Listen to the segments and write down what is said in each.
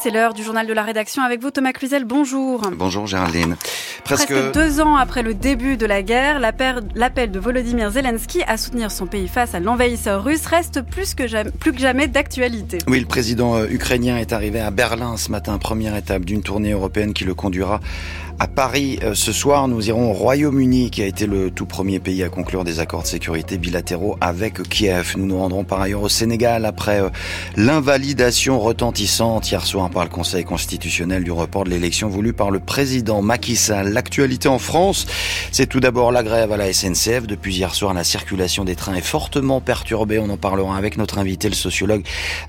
c'est l'heure du journal de la rédaction avec vous Thomas Cluzel, bonjour. Bonjour Géraldine. Presque... deux ans après le début de la guerre, l'appel de Volodymyr Zelensky à soutenir son pays face à l'envahisseur russe reste plus que jamais, plus que jamais d'actualité. Oui, le président euh, ukrainien est arrivé à Berlin ce matin, première étape d'une tournée européenne qui le conduira à Paris. Euh, ce soir, nous irons au Royaume-Uni, qui a été le tout premier pays à conclure des accords de sécurité bilatéraux avec Kiev. Nous nous rendrons par ailleurs au Sénégal après euh, l'invalidation retentissante hier soir par le Conseil constitutionnel du report de l'élection voulue par le président Macky Sall. L'actualité en France, c'est tout d'abord la grève à la SNCF. Depuis hier soir, la circulation des trains est fortement perturbée. On en parlera avec notre invité, le sociologue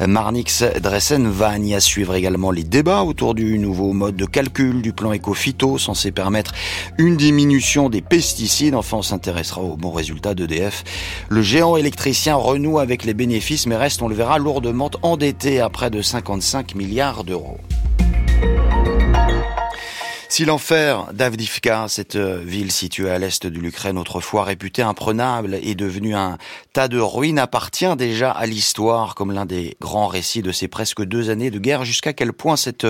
Marnix Dressen-Vagne. À suivre également les débats autour du nouveau mode de calcul du plan éco-phyto censé permettre une diminution des pesticides. Enfin, on s'intéressera aux bons résultats d'EDF. Le géant électricien renoue avec les bénéfices, mais reste, on le verra, lourdement endetté à près de 55 milliards d'euros. Si l'enfer d'Avdivka, cette euh, ville située à l'est de l'Ukraine, autrefois réputée imprenable, est devenue un tas de ruines, appartient déjà à l'histoire comme l'un des grands récits de ces presque deux années de guerre. Jusqu'à quel point cette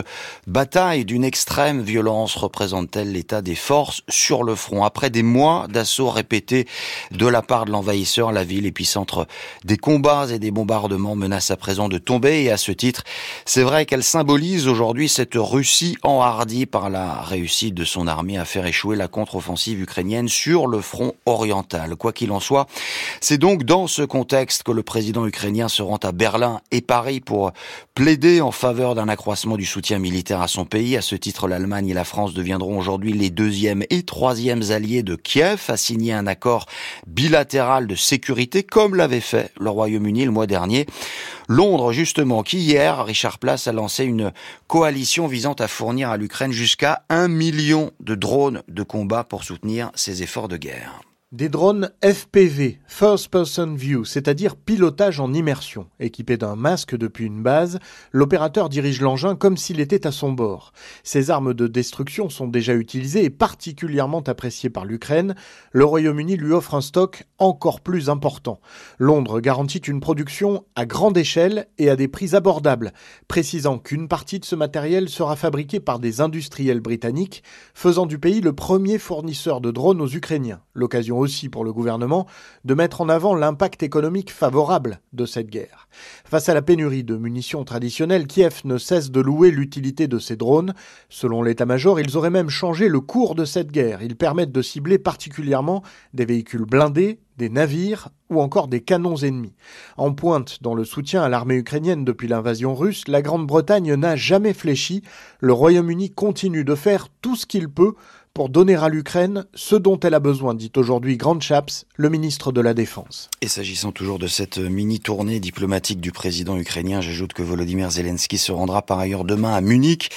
bataille d'une extrême violence représente-t-elle l'état des forces sur le front? Après des mois d'assauts répétés de la part de l'envahisseur, la ville épicentre des combats et des bombardements menace à présent de tomber. Et à ce titre, c'est vrai qu'elle symbolise aujourd'hui cette Russie enhardie par la réussite de son armée à faire échouer la contre-offensive ukrainienne sur le front oriental. Quoi qu'il en soit, c'est donc dans ce contexte que le président ukrainien se rend à Berlin et Paris pour plaider en faveur d'un accroissement du soutien militaire à son pays. À ce titre, l'Allemagne et la France deviendront aujourd'hui les deuxièmes et troisièmes alliés de Kiev à signer un accord bilatéral de sécurité comme l'avait fait le Royaume-Uni le mois dernier. Londres, justement, qui hier, Richard Place a lancé une coalition visant à fournir à l'Ukraine jusqu'à un million de drones de combat pour soutenir ses efforts de guerre. Des drones FPV, First Person View, c'est-à-dire pilotage en immersion. Équipé d'un masque depuis une base, l'opérateur dirige l'engin comme s'il était à son bord. Ces armes de destruction sont déjà utilisées et particulièrement appréciées par l'Ukraine. Le Royaume-Uni lui offre un stock encore plus important. Londres garantit une production à grande échelle et à des prix abordables, précisant qu'une partie de ce matériel sera fabriquée par des industriels britanniques, faisant du pays le premier fournisseur de drones aux Ukrainiens. L'occasion aussi pour le gouvernement de mettre en avant l'impact économique favorable de cette guerre. Face à la pénurie de munitions traditionnelles, Kiev ne cesse de louer l'utilité de ces drones. Selon l'état-major, ils auraient même changé le cours de cette guerre. Ils permettent de cibler particulièrement des véhicules blindés, des navires ou encore des canons ennemis. En pointe dans le soutien à l'armée ukrainienne depuis l'invasion russe, la Grande-Bretagne n'a jamais fléchi. Le Royaume-Uni continue de faire tout ce qu'il peut pour donner à l'Ukraine ce dont elle a besoin, dit aujourd'hui Grand Chaps, le ministre de la Défense. Et s'agissant toujours de cette mini-tournée diplomatique du président ukrainien, j'ajoute que Volodymyr Zelensky se rendra par ailleurs demain à Munich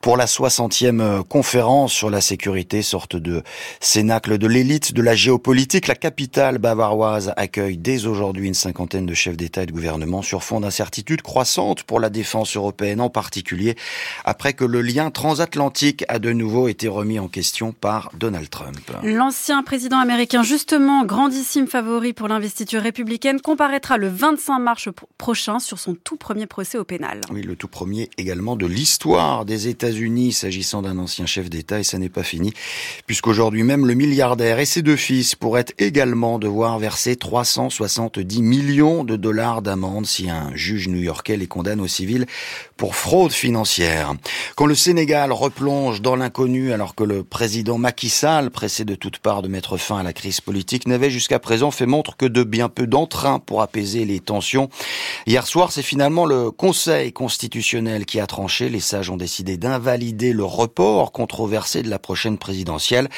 pour la 60e conférence sur la sécurité, sorte de cénacle de l'élite de la géopolitique. La capitale bavaroise accueille dès aujourd'hui une cinquantaine de chefs d'État et de gouvernement sur fond d'incertitude croissante pour la défense européenne en particulier, après que le lien transatlantique a de nouveau été remis en question par Donald Trump. L'ancien président américain, justement grandissime favori pour l'investiture républicaine, comparaîtra le 25 mars prochain sur son tout premier procès au pénal. Oui, le tout premier également de l'histoire des États-Unis s'agissant d'un ancien chef d'État et ça n'est pas fini puisqu'aujourd'hui même le milliardaire et ses deux fils pourraient également devoir verser 370 millions de dollars d'amende si un juge new-yorkais les condamne au civil pour fraude financière. Quand le Sénégal replonge dans l'inconnu alors que le président président Macky Sall, pressé de toutes parts de mettre fin à la crise politique, n'avait jusqu'à présent fait montre que de bien peu d'entrain pour apaiser les tensions. Hier soir, c'est finalement le Conseil constitutionnel qui a tranché. Les sages ont décidé d'invalider le report controversé de la prochaine présidentielle.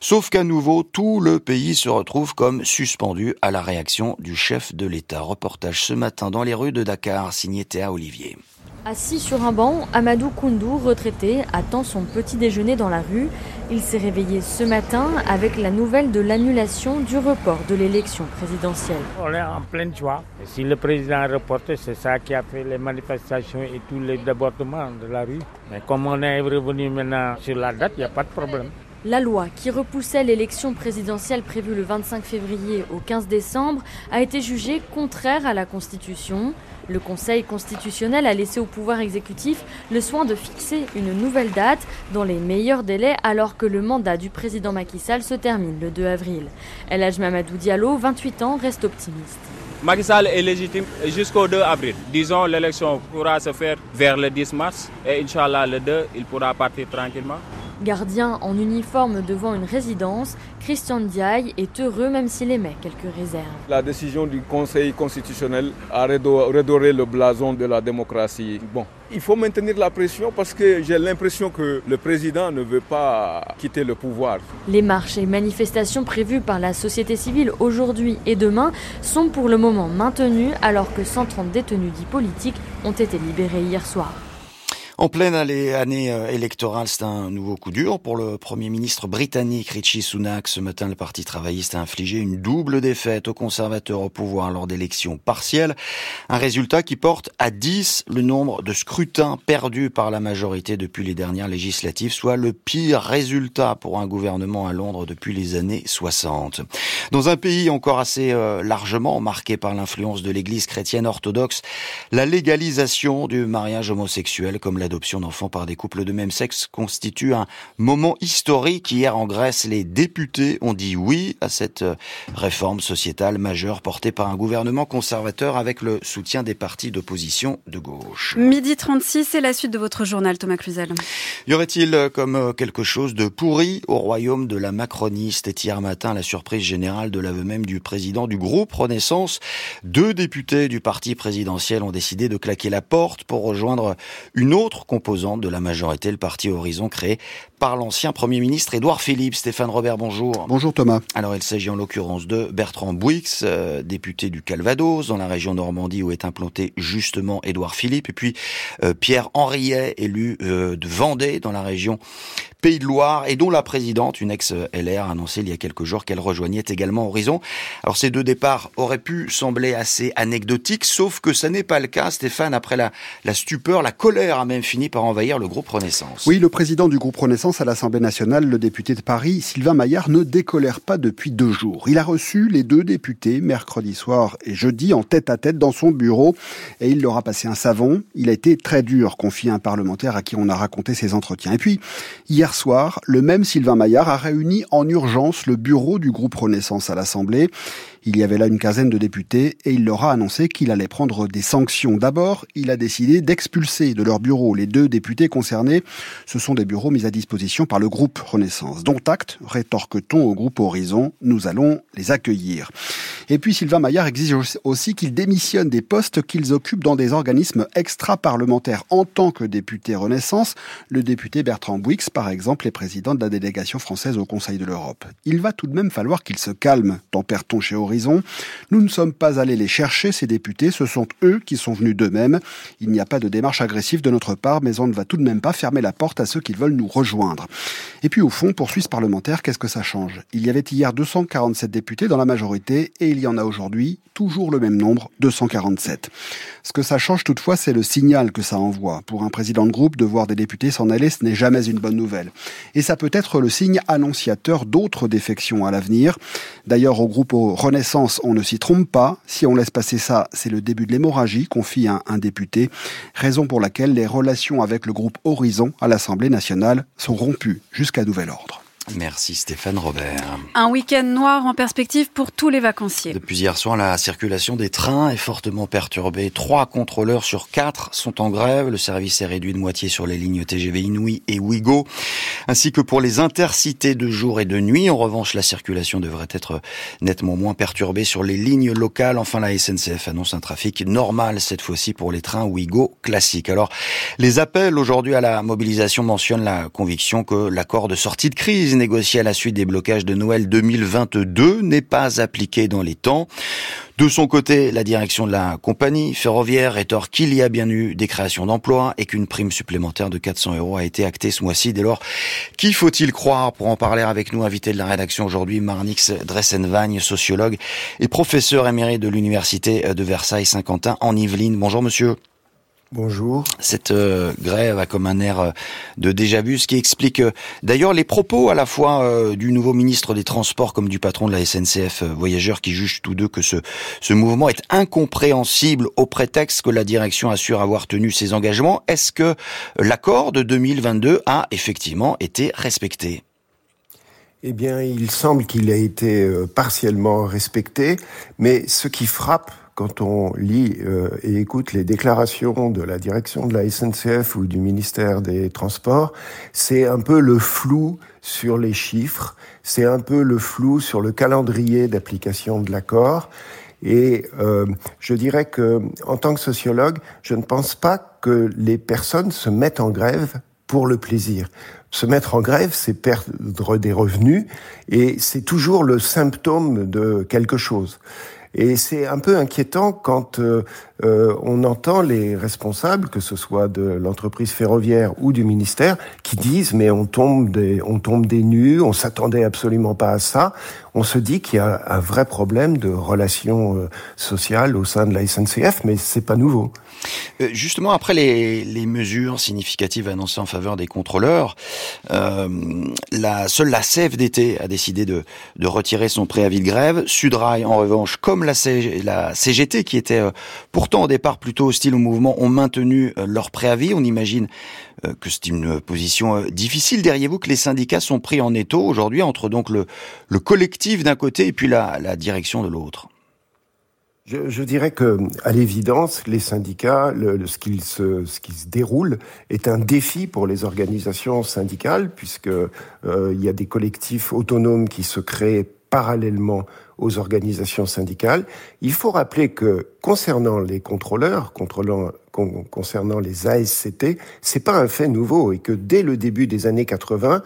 Sauf qu'à nouveau, tout le pays se retrouve comme suspendu à la réaction du chef de l'État. Reportage ce matin dans les rues de Dakar, signé Théa Olivier. Assis sur un banc, Amadou Koundou, retraité, attend son petit déjeuner dans la rue. Il s'est réveillé ce matin avec la nouvelle de l'annulation du report de l'élection présidentielle. On est en pleine joie. Si le président a reporté, c'est ça qui a fait les manifestations et tous les débordements de la rue. Mais comme on est revenu maintenant sur la date, il n'y a pas de problème. La loi qui repoussait l'élection présidentielle prévue le 25 février au 15 décembre a été jugée contraire à la Constitution. Le Conseil constitutionnel a laissé au pouvoir exécutif le soin de fixer une nouvelle date dans les meilleurs délais alors que le mandat du président Macky Sall se termine le 2 avril. El Haj Mamadou Diallo, 28 ans, reste optimiste. Macky Sall est légitime jusqu'au 2 avril. Disons l'élection pourra se faire vers le 10 mars et Inch'Allah le 2, il pourra partir tranquillement. Gardien en uniforme devant une résidence, Christian Diaye est heureux même s'il émet quelques réserves. La décision du Conseil constitutionnel a redoré le blason de la démocratie. Bon, il faut maintenir la pression parce que j'ai l'impression que le président ne veut pas quitter le pouvoir. Les marches et manifestations prévues par la société civile aujourd'hui et demain sont pour le moment maintenues alors que 130 détenus dits politiques ont été libérés hier soir. En pleine année euh, électorale, c'est un nouveau coup dur pour le Premier ministre britannique Richie Sunak. Ce matin, le Parti travailliste a infligé une double défaite aux conservateurs au pouvoir lors d'élections partielles. Un résultat qui porte à 10 le nombre de scrutins perdus par la majorité depuis les dernières législatives, soit le pire résultat pour un gouvernement à Londres depuis les années 60. Dans un pays encore assez euh, largement marqué par l'influence de l'Église chrétienne orthodoxe, la légalisation du mariage homosexuel comme l'adoption d'enfants par des couples de même sexe constitue un moment historique. Hier en Grèce, les députés ont dit oui à cette euh, réforme sociétale majeure portée par un gouvernement conservateur avec le soutien des partis d'opposition de gauche. Midi 36, c'est la suite de votre journal, Thomas Cluzel. Y aurait-il euh, comme euh, quelque chose de pourri au royaume de la Macronie C'était hier matin la surprise générale de l'aveu même du président du groupe Renaissance. Deux députés du parti présidentiel ont décidé de claquer la porte pour rejoindre une autre composante de la majorité, le parti Horizon créé par l'ancien Premier ministre Édouard Philippe. Stéphane Robert, bonjour. Bonjour Thomas. Alors il s'agit en l'occurrence de Bertrand Bouix, euh, député du Calvados, dans la région Normandie où est implanté justement Édouard Philippe, et puis euh, Pierre Henriet, élu euh, de Vendée, dans la région Pays de Loire, et dont la présidente, une ex-LR, a annoncé il y a quelques jours qu'elle rejoignait également Horizon. Alors ces deux départs auraient pu sembler assez anecdotiques, sauf que ça n'est pas le cas, Stéphane, après la, la stupeur, la colère a même fini par envahir le groupe Renaissance. Oui, le président du groupe Renaissance à l'Assemblée nationale, le député de Paris, Sylvain Maillard, ne décolère pas depuis deux jours. Il a reçu les deux députés mercredi soir et jeudi en tête à tête dans son bureau et il leur a passé un savon. Il a été très dur, confie un parlementaire à qui on a raconté ses entretiens. Et puis, hier soir, le même Sylvain Maillard a réuni en urgence le bureau du groupe Renaissance à l'Assemblée. Il y avait là une quinzaine de députés et il leur a annoncé qu'il allait prendre des sanctions. D'abord, il a décidé d'expulser de leur bureau les deux députés concernés. Ce sont des bureaux mis à disposition par le groupe Renaissance. Dont acte, rétorque-t-on au groupe Horizon, nous allons les accueillir. Et puis Sylvain Maillard exige aussi qu'ils démissionnent des postes qu'ils occupent dans des organismes extra-parlementaires en tant que député Renaissance. Le député Bertrand Bouix, par exemple, est président de la délégation française au Conseil de l'Europe. Il va tout de même falloir qu'il se calme, tempère-t-on chez Horizon nous ne sommes pas allés les chercher, ces députés, ce sont eux qui sont venus d'eux-mêmes. Il n'y a pas de démarche agressive de notre part, mais on ne va tout de même pas fermer la porte à ceux qui veulent nous rejoindre. Et puis au fond, pour Suisse parlementaire, qu'est-ce que ça change? Il y avait hier 247 députés dans la majorité et il y en a aujourd'hui toujours le même nombre, 247. Ce que ça change toutefois, c'est le signal que ça envoie. Pour un président de groupe, de voir des députés s'en aller, ce n'est jamais une bonne nouvelle. Et ça peut être le signe annonciateur d'autres défections à l'avenir. D'ailleurs, au groupe Renaissance, on ne s'y trompe pas. Si on laisse passer ça, c'est le début de l'hémorragie, confie un, un député. Raison pour laquelle les relations avec le groupe Horizon à l'Assemblée nationale sont rompues jusqu'à nouvel ordre. Merci Stéphane Robert. Un week-end noir en perspective pour tous les vacanciers. Depuis hier soir, la circulation des trains est fortement perturbée. Trois contrôleurs sur quatre sont en grève. Le service est réduit de moitié sur les lignes TGV Inouï et Ouigo, ainsi que pour les intercités de jour et de nuit. En revanche, la circulation devrait être nettement moins perturbée sur les lignes locales. Enfin, la SNCF annonce un trafic normal cette fois-ci pour les trains Ouigo classiques. Alors, les appels aujourd'hui à la mobilisation mentionnent la conviction que l'accord de sortie de crise négocié à la suite des blocages de Noël 2022 n'est pas appliqué dans les temps. De son côté, la direction de la compagnie ferroviaire rétorque qu'il y a bien eu des créations d'emplois et qu'une prime supplémentaire de 400 euros a été actée ce mois-ci. Dès lors, qui faut-il croire? Pour en parler avec nous, invité de la rédaction aujourd'hui, Marnix Dressenvagne, sociologue et professeur émérite de l'université de Versailles-Saint-Quentin en Yvelines. Bonjour monsieur. Bonjour. Cette euh, grève a comme un air euh, de déjà-vu, ce qui explique euh, d'ailleurs les propos à la fois du nouveau ministre des Transports comme du patron de la SNCF Voyageurs qui jugent tous deux que ce, ce mouvement est incompréhensible au prétexte que la direction assure avoir tenu ses engagements. Est-ce que l'accord de 2022 a effectivement été respecté? Eh bien, il semble qu'il a été partiellement respecté, mais ce qui frappe quand on lit euh, et écoute les déclarations de la direction de la SNCF ou du ministère des Transports, c'est un peu le flou sur les chiffres, c'est un peu le flou sur le calendrier d'application de l'accord. Et euh, je dirais que, en tant que sociologue, je ne pense pas que les personnes se mettent en grève pour le plaisir. Se mettre en grève, c'est perdre des revenus, et c'est toujours le symptôme de quelque chose. Et c'est un peu inquiétant quand euh, euh, on entend les responsables, que ce soit de l'entreprise ferroviaire ou du ministère, qui disent mais on tombe des, on tombe des nues, on s'attendait absolument pas à ça. On se dit qu'il y a un vrai problème de relations euh, sociales au sein de la SNCF, mais c'est pas nouveau. Euh, justement, après les, les, mesures significatives annoncées en faveur des contrôleurs, euh, la, seule la CFDT a décidé de, de, retirer son préavis de grève. Sudrail, en revanche, comme la, la CGT, qui était pour pourtant au départ plutôt hostile au mouvement, ont maintenu euh, leur préavis. On imagine euh, que c'est une position euh, difficile. Derrière vous que les syndicats sont pris en étau aujourd'hui entre donc le, le collectif d'un côté et puis la, direction de l'autre? Je, dirais que, à l'évidence, les syndicats, ce, qui se, déroule est un défi pour les organisations syndicales, puisque il y a des collectifs autonomes qui se créent parallèlement aux organisations syndicales. Il faut rappeler que concernant les contrôleurs, concernant les ASCT, c'est pas un fait nouveau et que dès le début des années 80,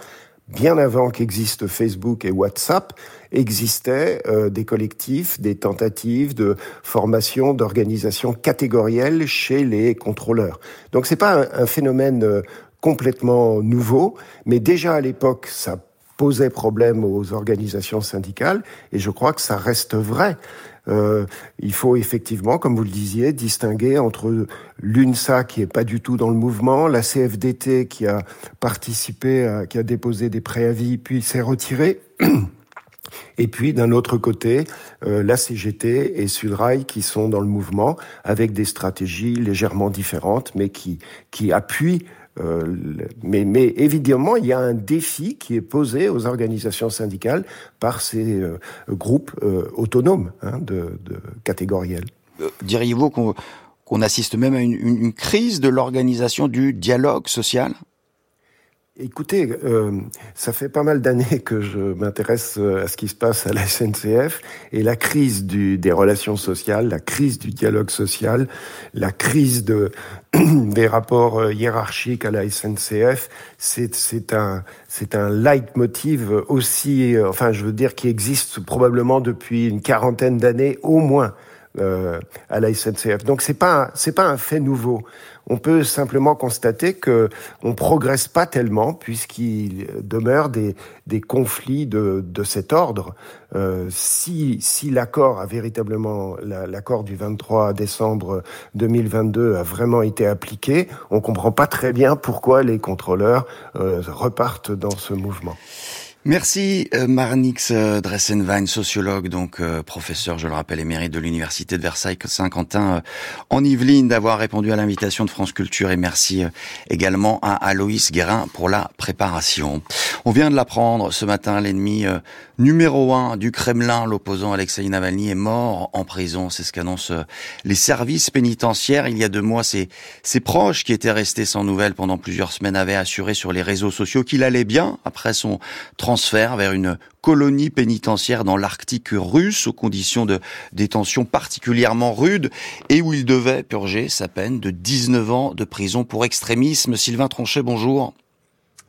bien avant qu'existent Facebook et WhatsApp, existaient euh, des collectifs, des tentatives de formation, d'organisation catégorielle chez les contrôleurs. Donc c'est pas un, un phénomène euh, complètement nouveau, mais déjà à l'époque, ça posait problème aux organisations syndicales, et je crois que ça reste vrai. Euh, il faut effectivement, comme vous le disiez, distinguer entre l'UNSA qui est pas du tout dans le mouvement, la CFDT qui a participé, qui a déposé des préavis puis s'est retirée. Et puis d'un autre côté, euh, la CGT et Sudrail qui sont dans le mouvement avec des stratégies légèrement différentes, mais qui qui appuient euh, mais, mais, évidemment, il y a un défi qui est posé aux organisations syndicales par ces euh, groupes euh, autonomes hein, de, catégoriels. Diriez-vous qu'on assiste même à une crise de l'organisation du dialogue social? Écoutez, euh, ça fait pas mal d'années que je m'intéresse euh, à ce qui se passe à la SNCF et la crise du, des relations sociales, la crise du dialogue social, la crise de, des rapports euh, hiérarchiques à la SNCF, c'est un un leitmotiv aussi, enfin je veux dire qui existe probablement depuis une quarantaine d'années au moins euh, à la SNCF. Donc c'est pas c'est pas un fait nouveau. On peut simplement constater que on progresse pas tellement puisqu'il demeure des, des conflits de, de cet ordre. Euh, si si l'accord a véritablement l'accord du 23 décembre 2022 a vraiment été appliqué, on comprend pas très bien pourquoi les contrôleurs euh, repartent dans ce mouvement. Merci euh, Marnix euh, Dressenwein, sociologue, donc euh, professeur, je le rappelle, émérite de l'Université de Versailles-Saint-Quentin en Yvelines, d'avoir répondu à l'invitation de France Culture et merci également à Aloïs Guérin pour la préparation. On vient de l'apprendre ce matin, l'ennemi numéro un du Kremlin, l'opposant Alexei Navalny, est mort en prison. C'est ce qu'annoncent les services pénitentiaires. Il y a deux mois, ses, ses proches, qui étaient restés sans nouvelles pendant plusieurs semaines, avaient assuré sur les réseaux sociaux qu'il allait bien après son transfert vers une colonie pénitentiaire dans l'Arctique russe aux conditions de détention particulièrement rudes et où il devait purger sa peine de 19 ans de prison pour extrémisme. Sylvain Tronchet, bonjour.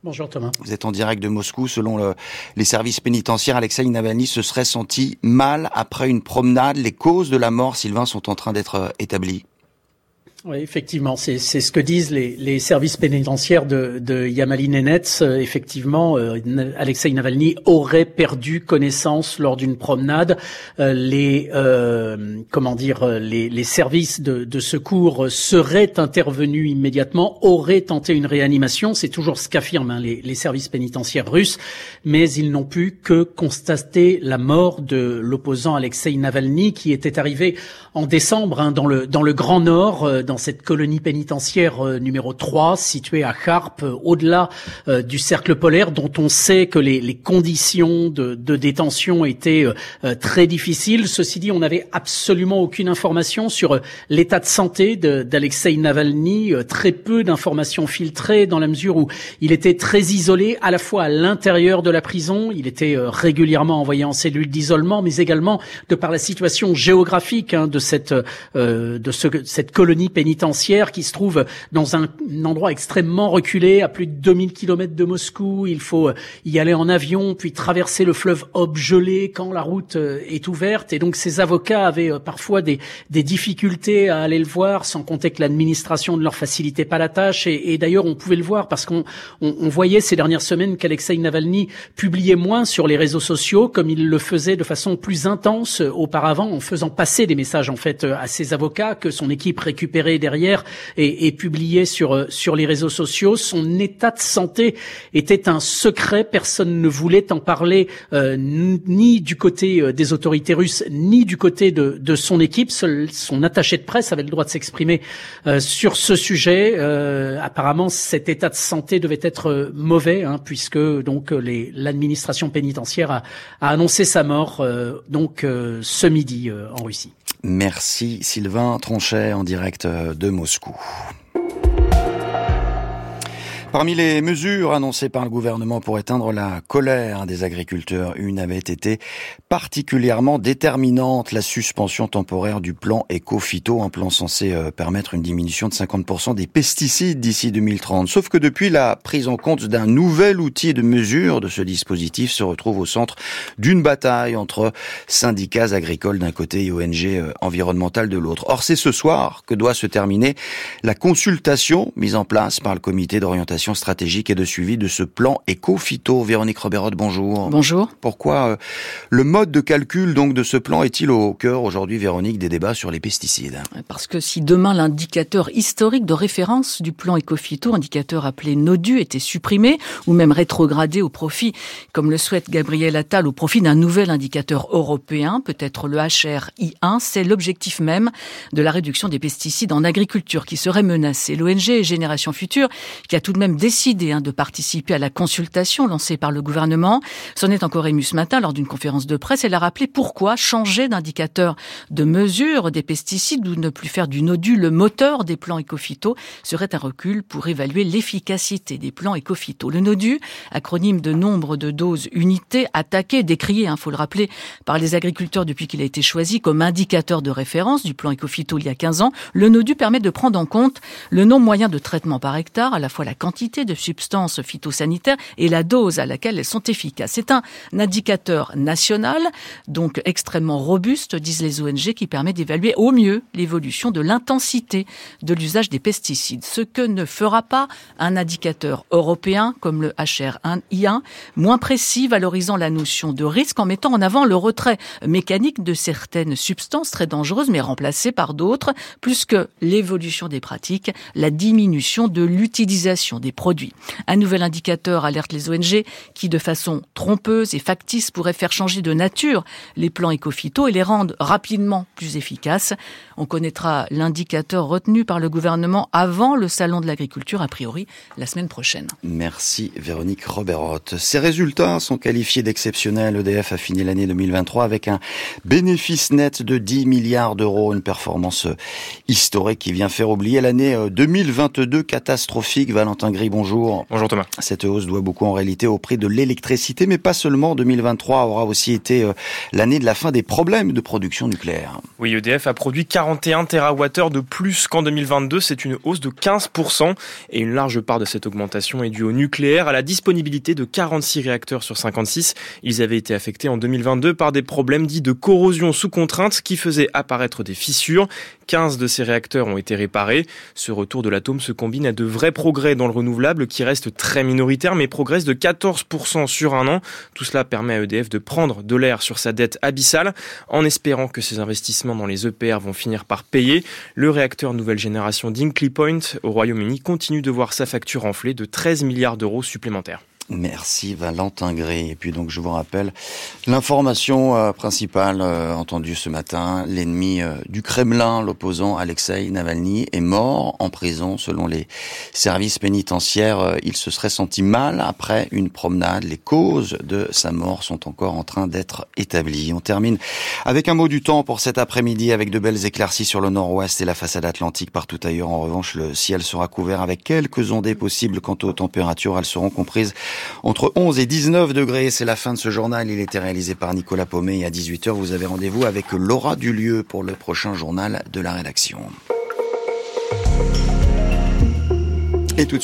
Bonjour Thomas. Vous êtes en direct de Moscou. Selon les services pénitentiaires, Alexei Navalny se serait senti mal après une promenade. Les causes de la mort, Sylvain, sont en train d'être établies. Oui, effectivement, c'est ce que disent les, les services pénitentiaires de, de Yamali Nenets. Euh, effectivement, euh, Alexei Navalny aurait perdu connaissance lors d'une promenade. Euh, les euh, comment dire, les, les services de, de, secours seraient intervenus immédiatement, auraient tenté une réanimation. C'est toujours ce qu'affirment hein, les, les services pénitentiaires russes, mais ils n'ont pu que constater la mort de l'opposant Alexei Navalny, qui était arrivé en décembre hein, dans le dans le Grand Nord dans cette colonie pénitentiaire euh, numéro 3, située à Charp, euh, au-delà euh, du cercle polaire, dont on sait que les, conditions de, de, détention étaient très difficiles. Ceci dit, on n'avait absolument aucune information sur l'état de santé d'Alexei Navalny, très peu d'informations filtrées dans la mesure où il était très isolé à la fois à l'intérieur de la prison, il était régulièrement envoyé en cellule d'isolement, mais également de par la situation géographique hein, de cette cette colonie pénitentiaire qui se trouve dans un, endroit extrêmement reculé, à plus de 2000 km de Moscou. Il faut y aller en avion, puis traverser le fleuve Ob gelé quand la route euh, est ouverte. Et donc ces avocats avaient euh, parfois des, des difficultés à aller le voir, sans compter que l'administration ne leur facilitait pas la tâche. Et, et d'ailleurs, on pouvait le voir parce qu'on on, on voyait ces dernières semaines qu'Alexei Navalny publiait moins sur les réseaux sociaux, comme il le faisait de façon plus intense auparavant, en faisant passer des messages en fait à ses avocats que son équipe récupérait derrière et, publié sur euh, sur les réseaux sociaux. Son état de santé était un secret. Personne ne voulait en parler, euh, ni du côté euh, des autorités russes, ni du côté de, de son équipe. Seul son attaché de presse avait le droit de s'exprimer sur ce sujet. apparemment, cet état de santé devait être mauvais, hein, puisque donc l'administration pénitentiaire a, a, annoncé sa mort donc ce midi en Russie. Merci Sylvain Tronchet en direct euh, de Moscou. Parmi les mesures annoncées par le gouvernement pour éteindre la colère des agriculteurs, une avait été particulièrement déterminante, la suspension temporaire du plan Eco-Phyto, un plan censé euh, permettre une diminution de 50% des pesticides d'ici 2030. Sauf que depuis la prise en compte d'un nouvel outil de mesure de ce dispositif se retrouve au centre d'une bataille entre syndicats agricoles d'un côté et ONG euh, environnementales de l'autre. Or, c'est ce soir que doit se terminer la consultation mise en place par le comité d'orientation stratégique et de suivi de ce plan éco-phyto. Véronique Roberot, bonjour. Bonjour. Pourquoi euh, le mode de calcul donc de ce plan est-il au cœur aujourd'hui, Véronique, des débats sur les pesticides? Parce que si demain l'indicateur historique de référence du plan éco-phyto, indicateur appelé NODU, était supprimé ou même rétrogradé au profit, comme le souhaite Gabriel Attal, au profit d'un nouvel indicateur européen, peut-être le HRI1, c'est l'objectif même de la réduction des pesticides en agriculture qui serait menacé. L'ONG Génération Future, qui a tout de même décidé hein, de participer à la consultation lancée par le gouvernement. S'en est encore ému ce matin lors d'une conférence de presse. Elle a rappelé pourquoi changer d'indicateur de mesure des pesticides ou ne plus faire du NODU le moteur des plans écophyto serait un recul pour évaluer l'efficacité des plans écophyto. Le NODU, acronyme de nombre de doses unités, attaqué, décrié, il hein, faut le rappeler, par les agriculteurs depuis qu'il a été choisi comme indicateur de référence du plan écophyto il y a 15 ans, le NODU permet de prendre en compte le nombre moyen de traitements par hectare, à la fois la quantité de substances phytosanitaires et la dose à laquelle elles sont efficaces. C'est un indicateur national, donc extrêmement robuste, disent les ONG, qui permet d'évaluer au mieux l'évolution de l'intensité de l'usage des pesticides. Ce que ne fera pas un indicateur européen comme le HR1I1, moins précis, valorisant la notion de risque en mettant en avant le retrait mécanique de certaines substances très dangereuses mais remplacées par d'autres, plus que l'évolution des pratiques, la diminution de l'utilisation des produits. Un nouvel indicateur alerte les ONG qui, de façon trompeuse et factice, pourrait faire changer de nature les plans éco-phyto et les rendre rapidement plus efficaces. On connaîtra l'indicateur retenu par le gouvernement avant le salon de l'agriculture, a priori la semaine prochaine. Merci Véronique Roberotte. Ces résultats sont qualifiés d'exceptionnels. EDF a fini l'année 2023 avec un bénéfice net de 10 milliards d'euros, une performance historique qui vient faire oublier l'année 2022 catastrophique. Valentin bonjour. Bonjour Thomas. Cette hausse doit beaucoup en réalité au prix de l'électricité, mais pas seulement. 2023 aura aussi été euh, l'année de la fin des problèmes de production nucléaire. Oui, EDF a produit 41 TWh de plus qu'en 2022. C'est une hausse de 15%. Et une large part de cette augmentation est due au nucléaire, à la disponibilité de 46 réacteurs sur 56. Ils avaient été affectés en 2022 par des problèmes dits de corrosion sous contrainte qui faisaient apparaître des fissures. 15 de ces réacteurs ont été réparés. Ce retour de l'atome se combine à de vrais progrès dans le renouvelable qui reste très minoritaire mais progresse de 14% sur un an. Tout cela permet à EDF de prendre de l'air sur sa dette abyssale en espérant que ces investissements dans les EPR vont finir par payer. Le réacteur nouvelle génération d'Inkley Point au Royaume-Uni continue de voir sa facture enfler de 13 milliards d'euros supplémentaires. Merci Valentin Gray. Et puis donc je vous rappelle l'information euh, principale euh, entendue ce matin. L'ennemi euh, du Kremlin, l'opposant Alexei Navalny, est mort en prison selon les services pénitentiaires. il se serait senti mal après une promenade. Les causes de sa mort sont encore en train d'être établies. On termine avec un mot du temps pour cet après-midi avec de belles éclaircies sur le nord-ouest et la façade atlantique partout ailleurs. En revanche, le ciel sera couvert avec quelques ondées possibles quant aux températures. Elles seront comprises entre 11 et 19 degrés. C'est la fin de ce journal. Il était réalisé par Nicolas Paumet et à 18h, vous avez rendez-vous avec Laura Dulieu pour le prochain journal de la rédaction. Et tout